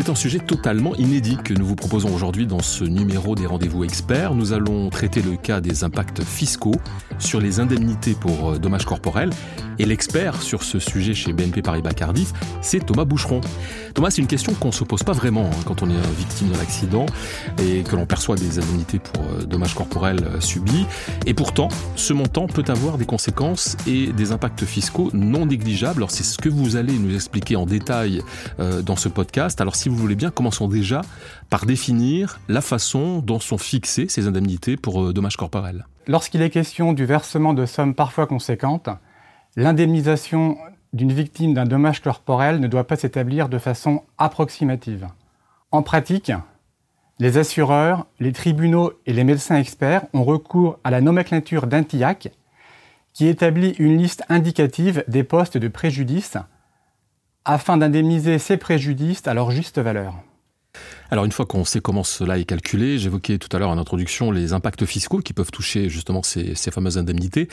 C'est un sujet totalement inédit que nous vous proposons aujourd'hui dans ce numéro des rendez-vous experts. Nous allons traiter le cas des impacts fiscaux sur les indemnités pour euh, dommages corporels. Et l'expert sur ce sujet chez BNP Paribas Cardiff, c'est Thomas Boucheron. Thomas, c'est une question qu'on ne se pose pas vraiment hein, quand on est victime d'un accident et que l'on perçoit des indemnités pour euh, dommages corporels euh, subis. Et pourtant, ce montant peut avoir des conséquences et des impacts fiscaux non négligeables. Alors c'est ce que vous allez nous expliquer en détail dans ce podcast. Alors si vous voulez bien, commençons déjà par définir la façon dont sont fixées ces indemnités pour euh, dommages corporels. Lorsqu'il est question du versement de sommes parfois conséquentes, l'indemnisation d'une victime d'un dommage corporel ne doit pas s'établir de façon approximative. En pratique, les assureurs, les tribunaux et les médecins experts ont recours à la nomenclature d'un TIAC qui établit une liste indicative des postes de préjudice afin d'indemniser ces préjudices à leur juste valeur. Alors une fois qu'on sait comment cela est calculé, j'évoquais tout à l'heure en introduction les impacts fiscaux qui peuvent toucher justement ces, fameuses indemnités.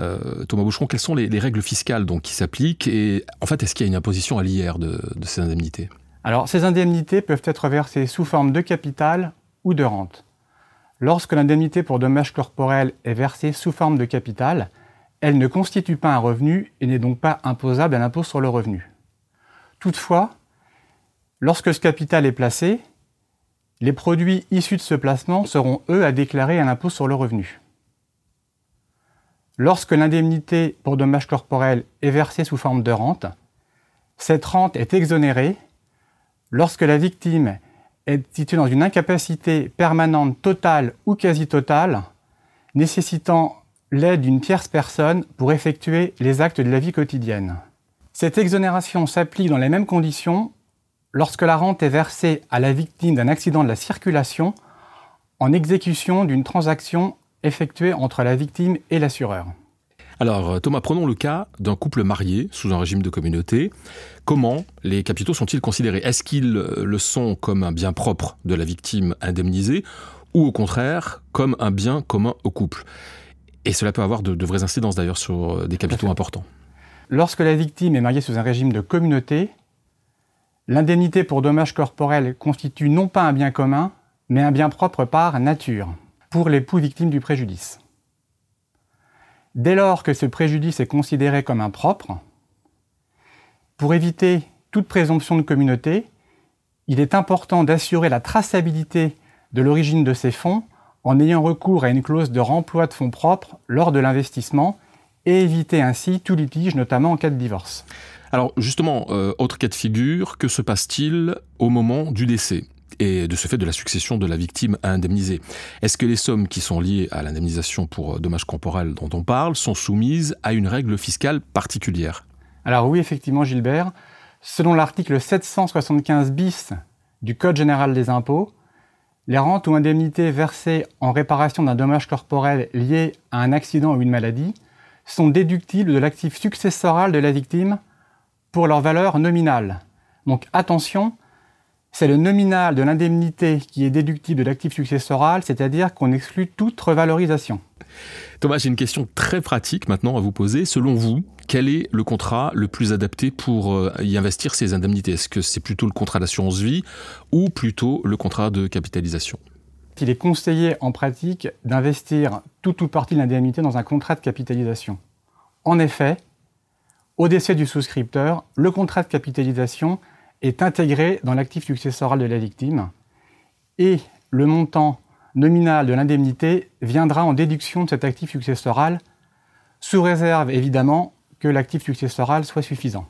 Euh, Thomas Boucheron, quelles sont les, règles fiscales donc, qui s'appliquent et en fait est-ce qu'il y a une imposition à l'IR de, de ces indemnités? Alors ces indemnités peuvent être versées sous forme de capital ou de rente. Lorsque l'indemnité pour dommages corporels est versée sous forme de capital, elle ne constitue pas un revenu et n'est donc pas imposable à l'impôt sur le revenu. Toutefois, lorsque ce capital est placé, les produits issus de ce placement seront, eux, à déclarer à l'impôt sur le revenu. Lorsque l'indemnité pour dommages corporels est versée sous forme de rente, cette rente est exonérée lorsque la victime est située dans une incapacité permanente totale ou quasi totale, nécessitant l'aide d'une tierce personne pour effectuer les actes de la vie quotidienne. Cette exonération s'applique dans les mêmes conditions lorsque la rente est versée à la victime d'un accident de la circulation en exécution d'une transaction effectuée entre la victime et l'assureur. Alors euh, Thomas, prenons le cas d'un couple marié sous un régime de communauté. Comment les capitaux sont-ils considérés? Est-ce qu'ils euh, le sont comme un bien propre de la victime indemnisée ou au contraire comme un bien commun au couple? Et cela peut avoir de, de vraies incidences d'ailleurs sur euh, des capitaux importants. Lorsque la victime est mariée sous un régime de communauté, l'indemnité pour dommages corporels constitue non pas un bien commun, mais un bien propre par nature, pour l'époux victime du préjudice. Dès lors que ce préjudice est considéré comme impropre, pour éviter toute présomption de communauté, il est important d'assurer la traçabilité de l'origine de ces fonds en ayant recours à une clause de remploi de fonds propres lors de l'investissement et éviter ainsi tout litige, notamment en cas de divorce. Alors justement, euh, autre cas de figure, que se passe-t-il au moment du décès et de ce fait de la succession de la victime à indemniser? Est-ce que les sommes qui sont liées à l'indemnisation pour dommages corporels dont on parle sont soumises à une règle fiscale particulière? Alors oui, effectivement, Gilbert. Selon l'article 775 bis du Code général des impôts, les rentes ou indemnités versées en réparation d'un dommage corporel lié à un accident ou une maladie sont déductibles de l'actif successoral de la victime pour leur valeur nominale. Donc attention, c'est le nominal de l'indemnité qui est déductible de l'actif successoral, c'est-à-dire qu'on exclut toute revalorisation. Thomas, j'ai une question très pratique maintenant à vous poser. Selon vous, quel est le contrat le plus adapté pour euh, y investir ces indemnités? Est-ce que c'est plutôt le contrat d'assurance vie ou plutôt le contrat de capitalisation? Il est conseillé en pratique d'investir tout ou partie de l'indemnité dans un contrat de capitalisation. En effet, au décès du souscripteur, le contrat de capitalisation est intégré dans l'actif successoral de la victime et le montant nominal de l'indemnité viendra en déduction de cet actif successoral, sous réserve évidemment que l'actif successoral soit suffisant.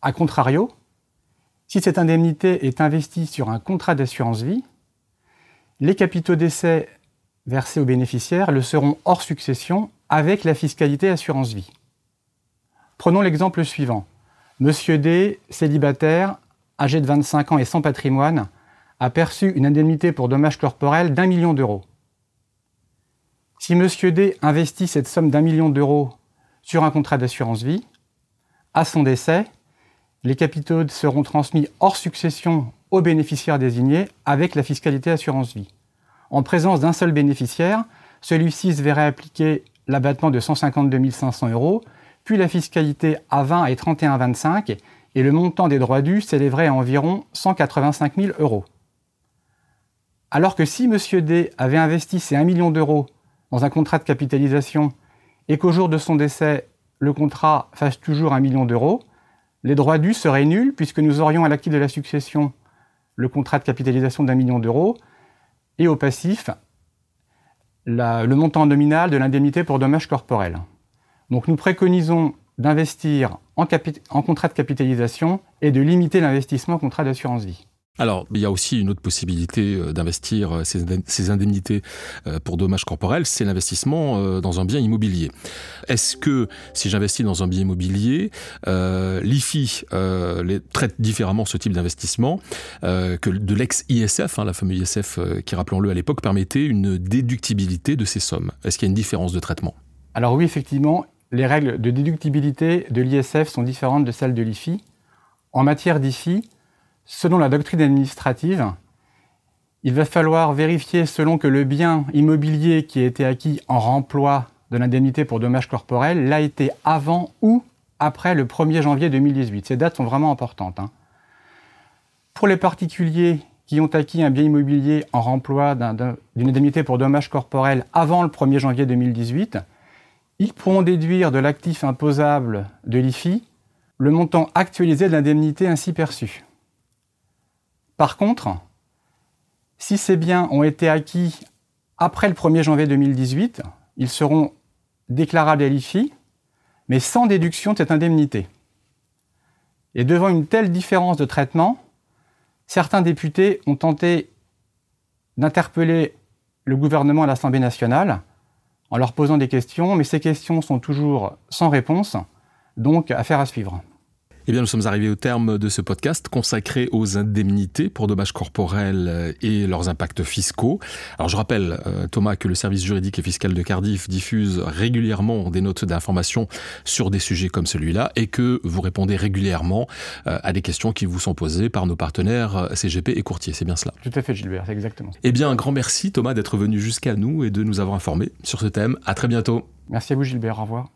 A contrario, si cette indemnité est investie sur un contrat d'assurance vie, les capitaux d'essai versés aux bénéficiaires le seront hors succession avec la fiscalité assurance vie. Prenons l'exemple suivant. Monsieur D, célibataire, âgé de 25 ans et sans patrimoine, a perçu une indemnité pour dommages corporels d'un million d'euros. Si Monsieur D investit cette somme d'un million d'euros sur un contrat d'assurance vie, à son décès, les capitaux seront transmis hors succession aux bénéficiaires désignés avec la fiscalité assurance vie. En présence d'un seul bénéficiaire, celui-ci se verrait appliquer l'abattement de 152 500 euros, puis la fiscalité à 20 et 31,25, et le montant des droits dus s'élèverait à environ 185 000 euros. Alors que si M. D avait investi ces 1 million d'euros dans un contrat de capitalisation et qu'au jour de son décès, le contrat fasse toujours 1 million d'euros, les droits dus seraient nuls puisque nous aurions à l'actif de la succession le contrat de capitalisation d'un million d'euros et au passif le montant nominal de l'indemnité pour dommages corporels. Donc nous préconisons d'investir en, en contrat de capitalisation et de limiter l'investissement en contrat d'assurance vie. Alors, il y a aussi une autre possibilité euh, d'investir euh, ces indemnités euh, pour dommages corporels, c'est l'investissement dans un bien immobilier. Est-ce que si j'investis dans un bien immobilier, l'IFI traite différemment ce type d'investissement que de l'ex-ISF, hein, la fameuse ISF qui, rappelons-le, à l'époque permettait une déductibilité de ces sommes? Est-ce qu'il y a une différence de traitement? Alors oui, effectivement, les règles de déductibilité de l'ISF sont différentes de celles de l'IFI. En matière d'IFI, Selon la doctrine administrative, il va falloir vérifier selon que le bien immobilier qui a été acquis en remploi de l'indemnité pour dommages corporels l'a été avant ou après le 1er janvier 2018. Ces dates sont vraiment importantes. Hein. Pour les particuliers qui ont acquis un bien immobilier en remploi d'une indemnité pour dommages corporels avant le 1er janvier 2018, ils pourront déduire de l'actif imposable de l'IFI le montant actualisé de l'indemnité ainsi perçue. Par contre, si ces biens ont été acquis après le 1er janvier 2018, ils seront déclarables à l'IFI, mais sans déduction de cette indemnité. Et devant une telle différence de traitement, certains députés ont tenté d'interpeller le gouvernement à l'Assemblée nationale en leur posant des questions, mais ces questions sont toujours sans réponse, donc affaire à suivre. Eh bien, nous sommes arrivés au terme de ce podcast consacré aux indemnités pour dommages corporels euh, et leurs impacts fiscaux. Alors, je rappelle, euh, Thomas, que le service juridique et fiscal de Cardiff diffuse régulièrement des notes d'information sur des sujets comme celui-là et que vous répondez régulièrement euh, à des questions qui vous sont posées par nos partenaires CGP et courtiers. C'est bien cela Tout à fait, Gilbert, c'est exactement. Eh bien, un grand merci, Thomas, d'être venu jusqu'à nous et de nous avoir informés sur ce thème. À très bientôt. Merci à vous, Gilbert. Au revoir.